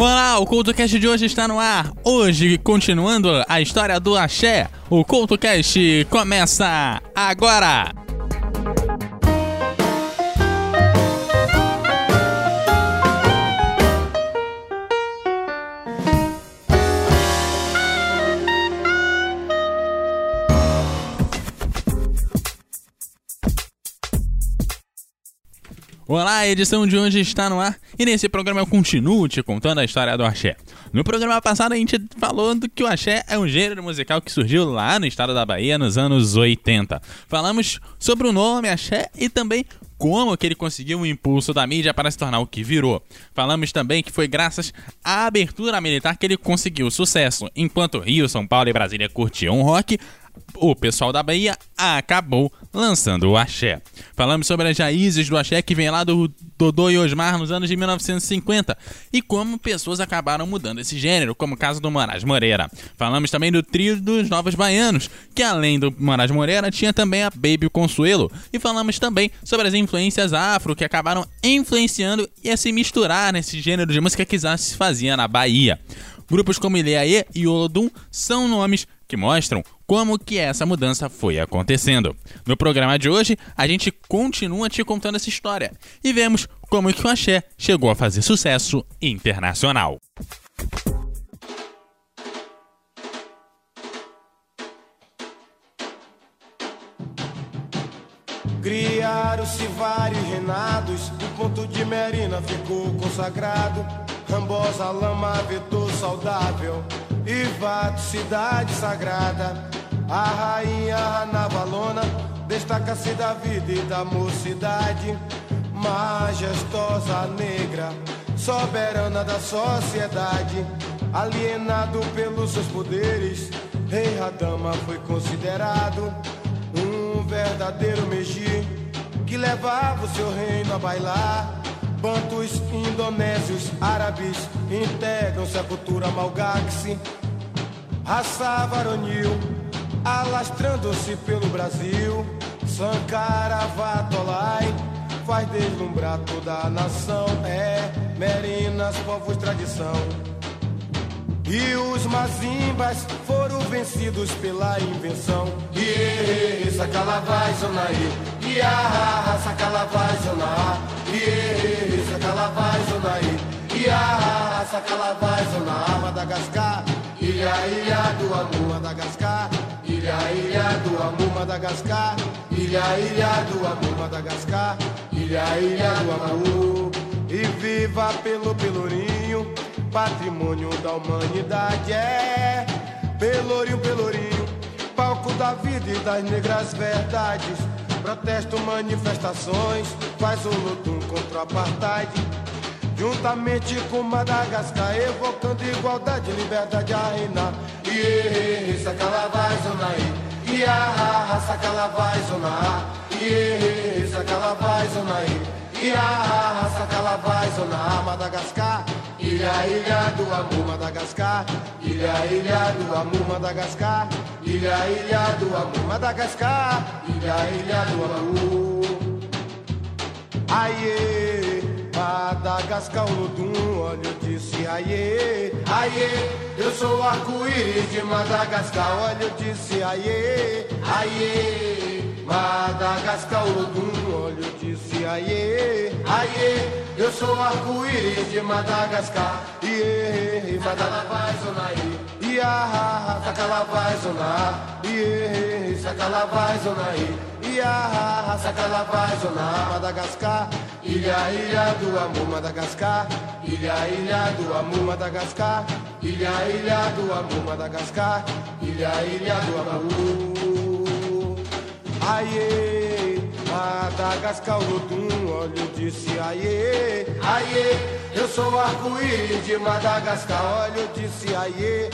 Olá, o CultoCast de hoje está no ar. Hoje, continuando a história do axé, o CultoCast começa agora! Olá, a edição de hoje está no ar e nesse programa eu continuo te contando a história do axé. No programa passado a gente falou que o axé é um gênero musical que surgiu lá no estado da Bahia nos anos 80. Falamos sobre o nome axé e também como que ele conseguiu o impulso da mídia para se tornar o que virou. Falamos também que foi graças à abertura militar que ele conseguiu sucesso. Enquanto Rio, São Paulo e Brasília curtiam rock, o pessoal da Bahia acabou lançando o axé. Falamos sobre as raízes do axé que vem lá do Dodô e Osmar nos anos de 1950 e como pessoas acabaram mudando esse gênero, como o caso do Moraes Moreira. Falamos também do trio dos Novos Baianos, que além do Moraes Moreira tinha também a Baby Consuelo. E falamos também sobre as influências afro que acabaram influenciando e a se misturar nesse gênero de música que já se fazia na Bahia. Grupos como Ileaê e Olodum são nomes que mostram como que essa mudança foi acontecendo. No programa de hoje, a gente continua te contando essa história e vemos como que o axé chegou a fazer sucesso internacional. Criaram-se vários renados, o ponto de Merina ficou consagrado. Rambosa, lama, vetor saudável, e vato, cidade sagrada. A rainha navalona destaca-se da vida e da mocidade. Majestosa negra, soberana da sociedade. Alienado pelos seus poderes, Rei Radama foi considerado um verdadeiro Meji que levava o seu reino a bailar. Bantus, indonésios, árabes integram-se à cultura malgaxe. Raça varonil alastrando-se pelo Brasil. Sankara Vatolai faz deslumbrar toda a nação. É Merinas, povos tradição. E os mazimbas foram vencidos pela invenção. Iê, sacalavai, zonaí. Iá, Iê, sacalavai, zonaí. Iá, sacalavai, zonaí. Madagascar. Ilha, ilha do amor, Madagascar. Ilha, ilha do amor, Madagascar. Ilha, ilha do amor, Madagascar. Ilha, ilha do amor. E viva pelo Pelourinho, patrimônio da humanidade. É Pelourinho, Pelourinho, palco da vida e das negras verdades. Protesto, manifestações, faz o luto contra o apartheid. Juntamente com Madagascar, evocando igualdade, liberdade a reinar. Iê, sacalavai, zonaí. Iá, sacalavai, zonaí. Iê, sacalavai, zonaí. Iá, sacalavai, zonaí. Madagascar, ilha, ilha do amor, Madagascar. Ilha, ilha do amor, Madagascar. Ilha, ilha do amor, Madagascar. Ilha, ilha do amor. Aie. Madagascar, Olodum, olha eu disse aie, aie, eu sou arco-íris de Madagascar, olha eu disse aie, aie, Madagascar, Olodum, olha eu disse aie, aie, eu sou arco-íris de Madagascar, iê, Sakalavai, zonaí, ia, Sakalavai, zonar, iê, Sakalavai, zonaí, ia, Sakalavai, zonar, Madagascar, Ilha, ilha do amor, Madagascar. Ilha, ilha do amor, Madagascar. Ilha, ilha do amor, Madagascar. Ilha, ilha do amor. Aie, Madagascar, Olodum, olha eu disse aie, aie. Eu sou arco-íris de Madagascar, olha eu disse aie,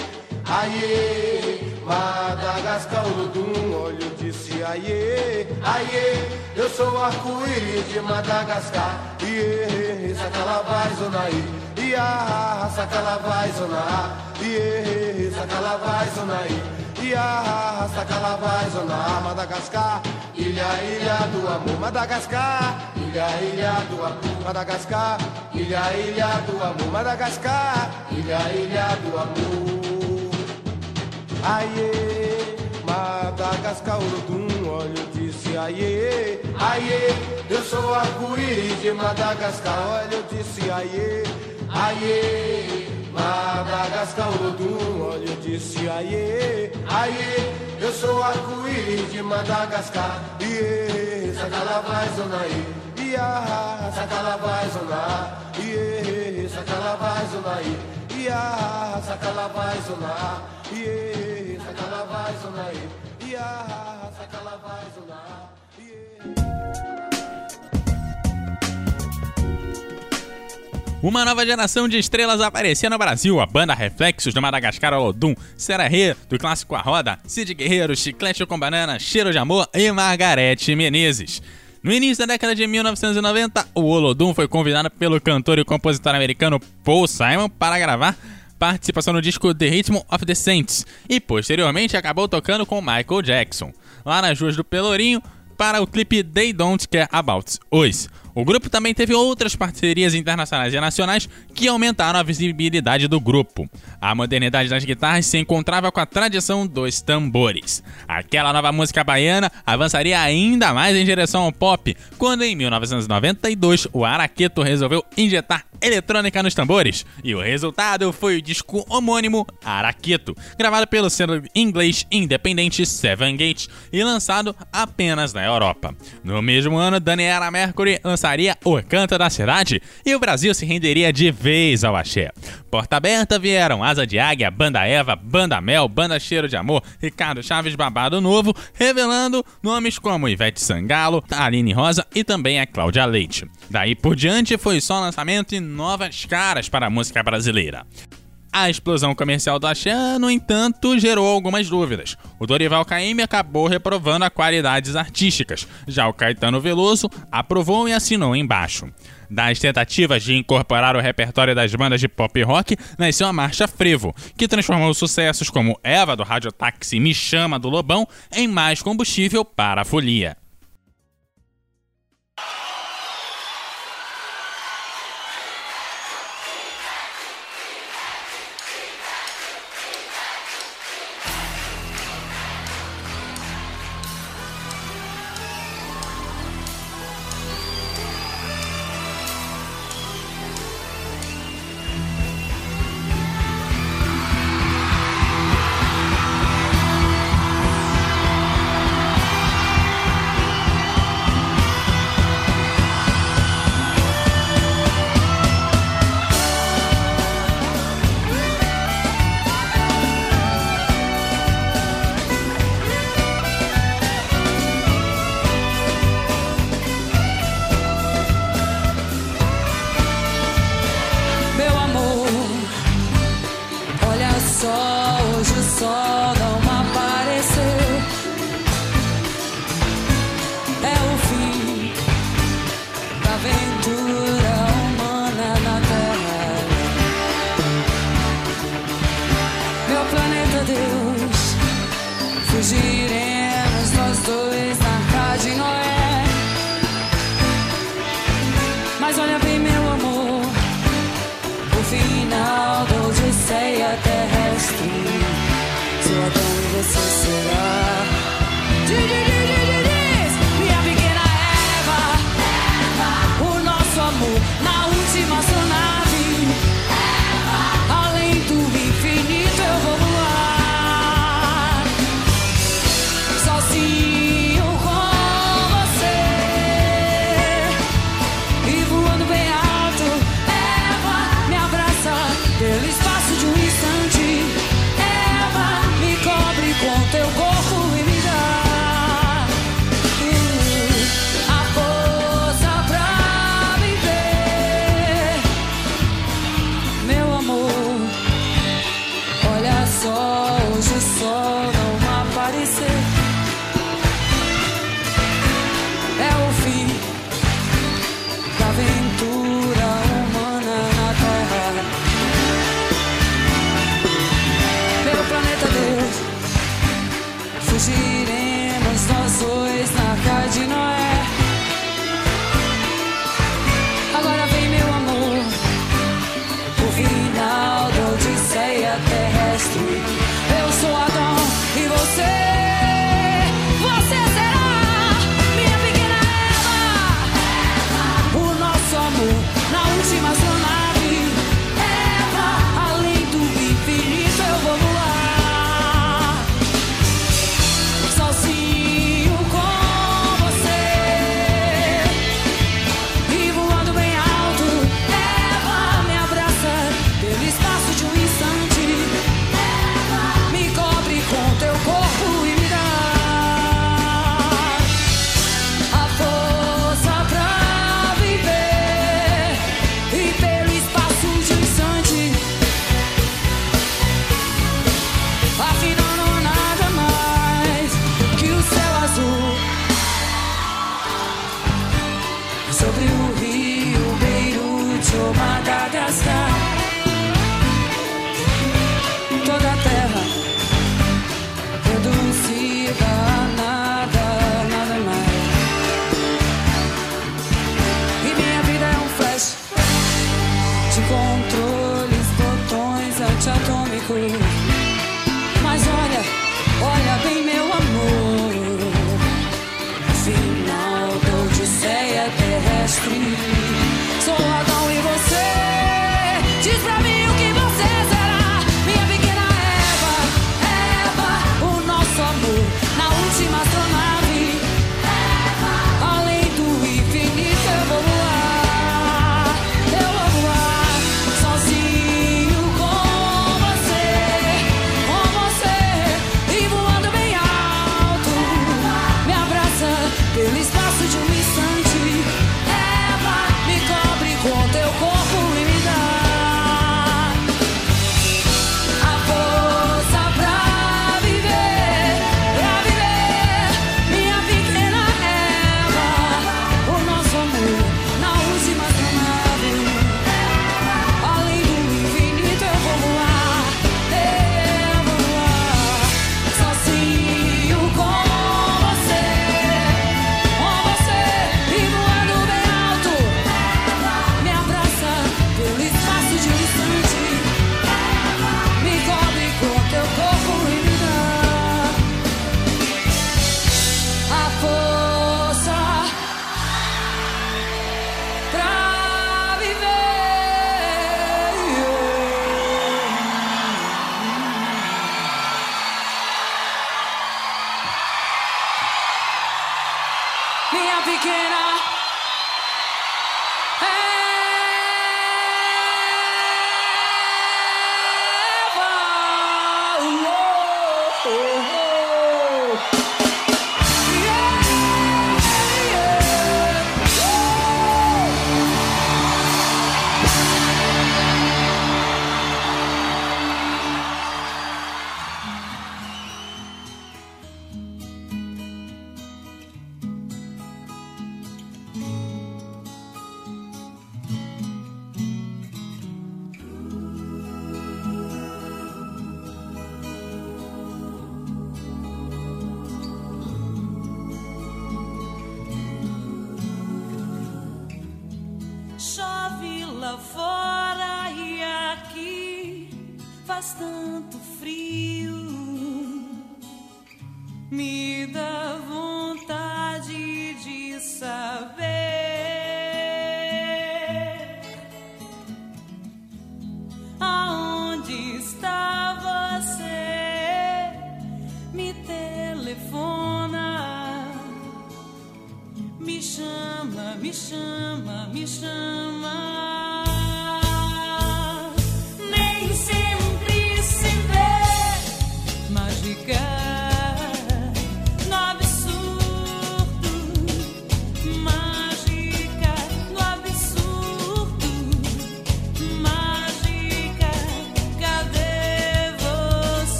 aie. Madagascar, Olodum, olha eu disse aie, aie. Eu sou arco-íris de Madagascar, iê, sacalavai, zonaí. Ia, sacalavai, zonaí. Iê, sacalavai, zonaí. Ia, saca vai zona Madagascar, ilha, ilha do amor, Madagascar, ilha, ilha do amor, Madagascar, ilha, ilha do amor, Madagascar, ilha, ilha do amor. Aie, Madagascar, Urudum, olha eu disse aie, aie, eu sou arco-íris de Madagascar, olha eu disse aie, aie. Madagascar, Urudum, olha eu disse aie, aie, eu sou arco-íris de Madagascar, iê, sacala vai zonaí, sacala vai zonar, iê, sacala vai zonaí, sacala vai zonar, iê, sacala vai zonaí, sacala vai zonar, iê. Uma nova geração de estrelas aparecia no Brasil. A banda Reflexos do Madagascar Olodum, Serra Rê, do clássico A Roda, Cid Guerreiro, Chiclete com Banana, Cheiro de Amor e Margarete Menezes. No início da década de 1990, o Olodum foi convidado pelo cantor e compositor americano Paul Simon para gravar participação no disco The Rhythm of the Saints e posteriormente acabou tocando com Michael Jackson, lá nas ruas do Pelourinho, para o clipe They Don't Care About Us. O grupo também teve outras parcerias internacionais e nacionais que aumentaram a visibilidade do grupo. A modernidade das guitarras se encontrava com a tradição dos tambores. Aquela nova música baiana avançaria ainda mais em direção ao pop, quando em 1992 o Araqueto resolveu injetar eletrônica nos tambores, e o resultado foi o disco homônimo Araqueto, gravado pelo selo inglês independente Seven Gate e lançado apenas na Europa. No mesmo ano, Daniela Mercury lançaria O Canto da Cidade e o Brasil se renderia de vez ao axé. Porta aberta vieram Asa de Águia, Banda Eva, Banda Mel, Banda Cheiro de Amor, Ricardo Chaves Babado Novo, revelando nomes como Ivete Sangalo, Aline Rosa e também a Cláudia Leite. Daí por diante foi só lançamento e novas caras para a música brasileira. A explosão comercial do Axé, no entanto, gerou algumas dúvidas. O Dorival Caymmi acabou reprovando a qualidades artísticas, já o Caetano Veloso aprovou e assinou embaixo. Das tentativas de incorporar o repertório das bandas de pop rock, nasceu a Marcha Frevo, que transformou sucessos como Eva do Rádio Táxi Me Chama do Lobão em mais combustível para a folia.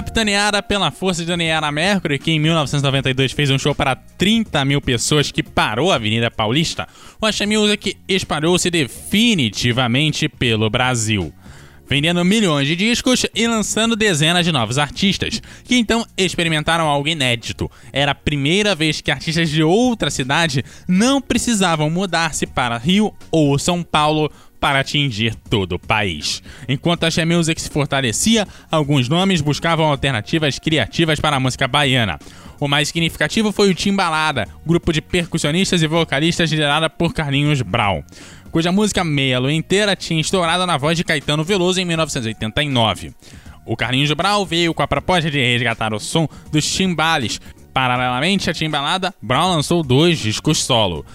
Capitaneada pela força de Daniela Mercury, que em 1992 fez um show para 30 mil pessoas que parou a Avenida Paulista, o Axé Music espalhou-se definitivamente pelo Brasil vendendo milhões de discos e lançando dezenas de novos artistas, que então experimentaram algo inédito. Era a primeira vez que artistas de outra cidade não precisavam mudar-se para Rio ou São Paulo para atingir todo o país. Enquanto a She Music se fortalecia, alguns nomes buscavam alternativas criativas para a música baiana. O mais significativo foi o Timbalada, grupo de percussionistas e vocalistas liderada por Carlinhos Brown cuja música Lua Inteira tinha estourado na voz de Caetano Veloso em 1989. O Carlinhos Brau veio com a proposta de resgatar o som dos timbales. Paralelamente à timbalada, Brown lançou dois discos solo,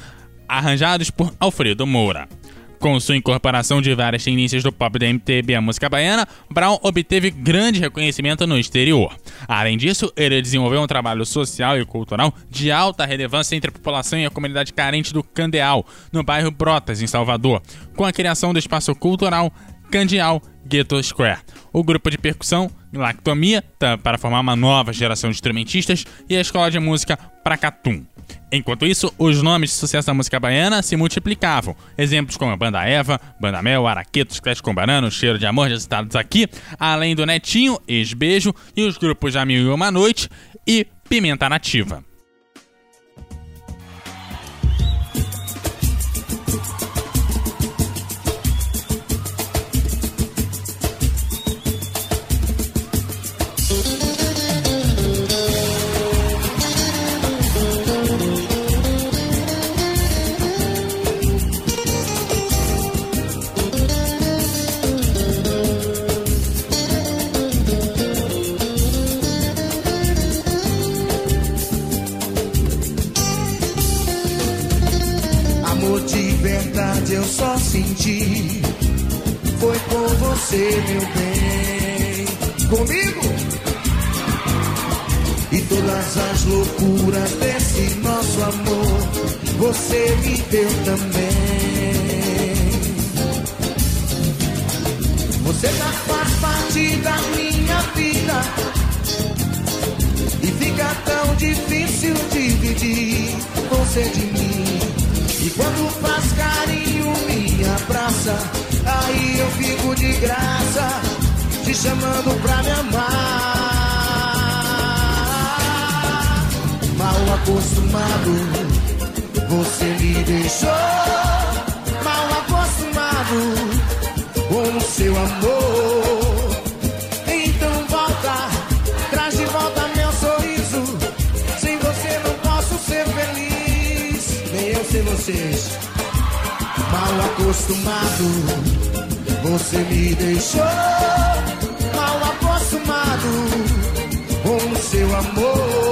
arranjados por Alfredo Moura. Com sua incorporação de várias tendências do pop da MTB a música baiana, Brown obteve grande reconhecimento no exterior. Além disso, ele desenvolveu um trabalho social e cultural de alta relevância entre a população e a comunidade carente do Candeal, no bairro Brotas, em Salvador, com a criação do espaço cultural Candial Ghetto Square, o grupo de percussão Lactomia para formar uma nova geração de instrumentistas e a escola de música Pracatum. Enquanto isso, os nomes de sucesso da música baiana se multiplicavam. Exemplos como a Banda Eva, Banda Mel, Araquetos, Clash com Banana, Cheiro de Amor, já citados aqui, além do Netinho, Ex-Beijo e os grupos Já Mil e Uma Noite e Pimenta Nativa. Você, meu bem. Comigo? E todas as loucuras desse nosso amor, você me deu também. Você já faz parte da minha vida. E fica tão difícil dividir você de mim. E quando faz carinho, me abraça. Aí eu fico de graça, te chamando pra me amar. Mal acostumado, você me deixou. Mal acostumado com o seu amor. Então volta, traz de volta meu sorriso. Sem você não posso ser feliz, nem eu sem vocês. Mal acostumado, você me deixou. Mal acostumado com o seu amor.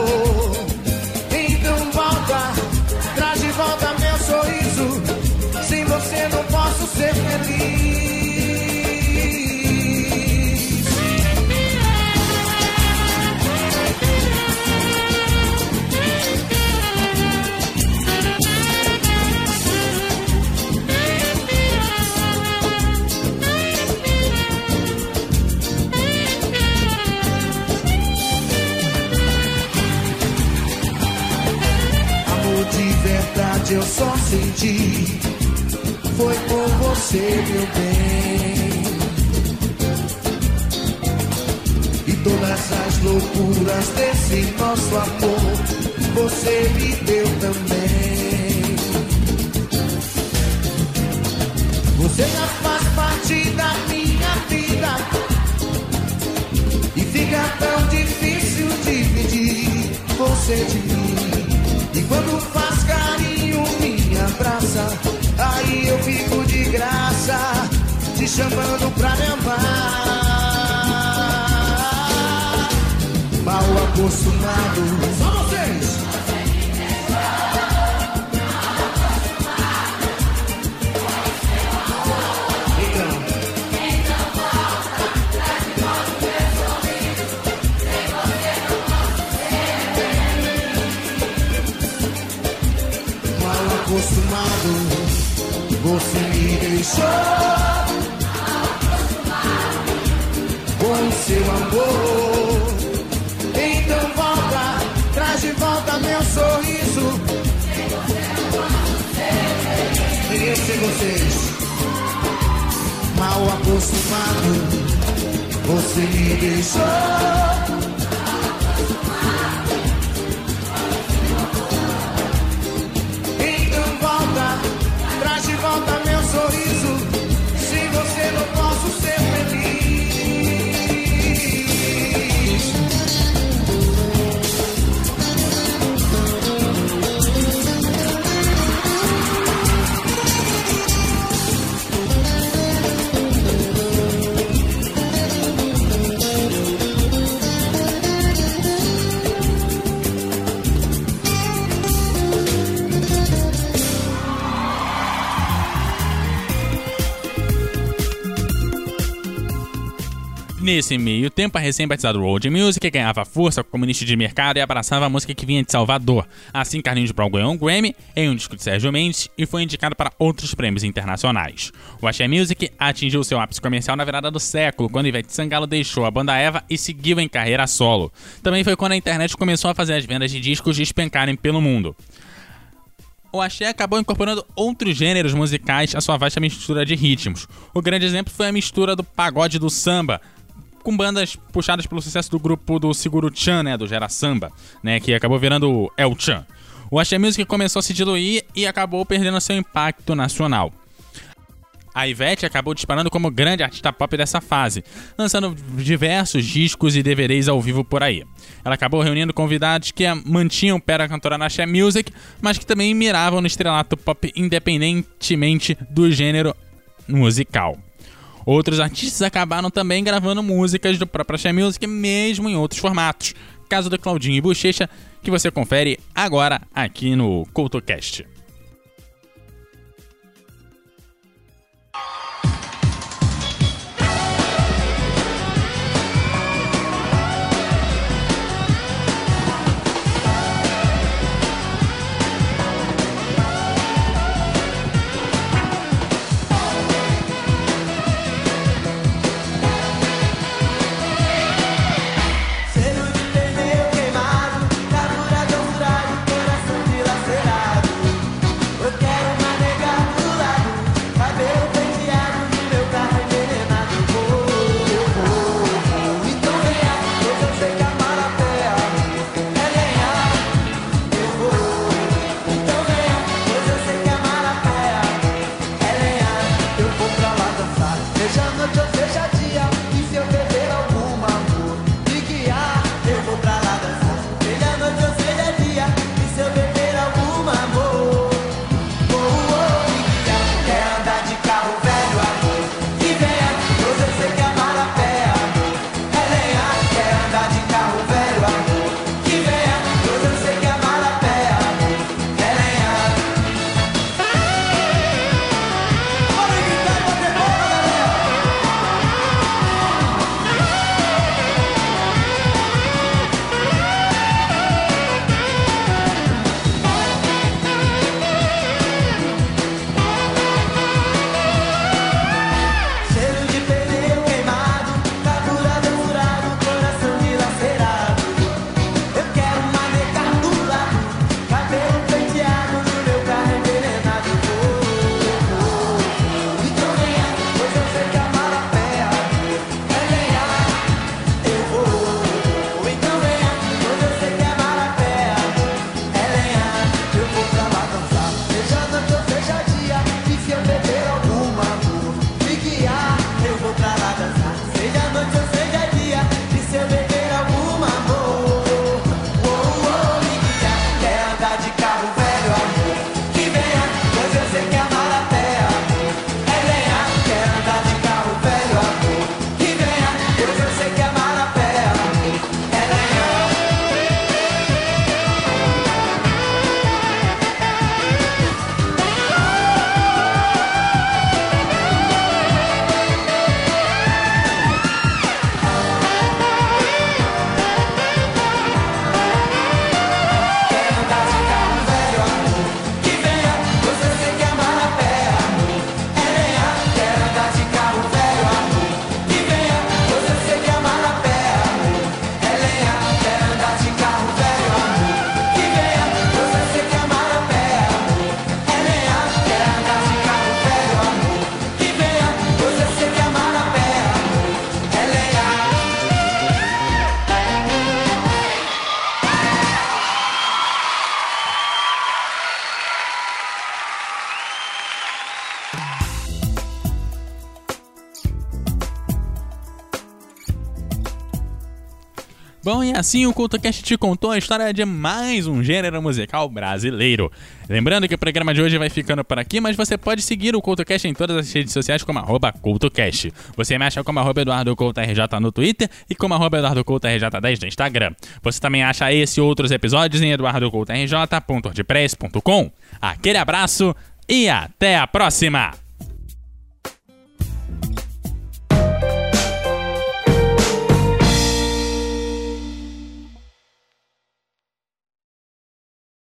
Foi por você, meu bem. E todas as loucuras desse nosso amor, você me deu também. Você já faz parte da minha vida. E fica tão difícil dividir você de mim. E quando faz Aí eu fico de graça, te chamando pra me amar. Mal acostumado. Acostumado, você me deixou com seu amor. Então volta, traz de volta meu sorriso. Queria ser vocês. Mal acostumado, você me deixou. Posso ser Nesse meio tempo, a recém-batizado Road Music ganhava força como nicho de mercado e abraçava a música que vinha de Salvador. Assim, Carlinhos Brown ganhou um Grammy em um disco de Sérgio Mendes e foi indicado para outros prêmios internacionais. O Axé Music atingiu seu ápice comercial na virada do século, quando Ivete Sangalo deixou a banda Eva e seguiu em carreira solo. Também foi quando a internet começou a fazer as vendas de discos despencarem pelo mundo. O axé acabou incorporando outros gêneros musicais à sua vasta mistura de ritmos. O grande exemplo foi a mistura do pagode do samba, com bandas puxadas pelo sucesso do grupo do Seguro Chan, né, do Gera Samba, né, que acabou virando El Chan. O axé music começou a se diluir e acabou perdendo seu impacto nacional. A Ivete acabou disparando como grande artista pop dessa fase, lançando diversos discos e DVDs ao vivo por aí. Ela acabou reunindo convidados que a mantinham pé da cantora na Axé Music, mas que também miravam no estrelato pop independentemente do gênero musical. Outros artistas acabaram também gravando músicas do próprio Axé Music, mesmo em outros formatos. Caso do Claudinho e Bochecha, que você confere agora aqui no CoutoCast. E assim o CultoCast te contou a história de mais um gênero musical brasileiro. Lembrando que o programa de hoje vai ficando por aqui, mas você pode seguir o CultoCast em todas as redes sociais como CultoCast. Você me acha como arroba EduardoCoutoRJ no Twitter e como arroba EduardoCoutoRJ10 no Instagram. Você também acha esse e outros episódios em eduardocoutorj.wordpress.com. Aquele abraço e até a próxima!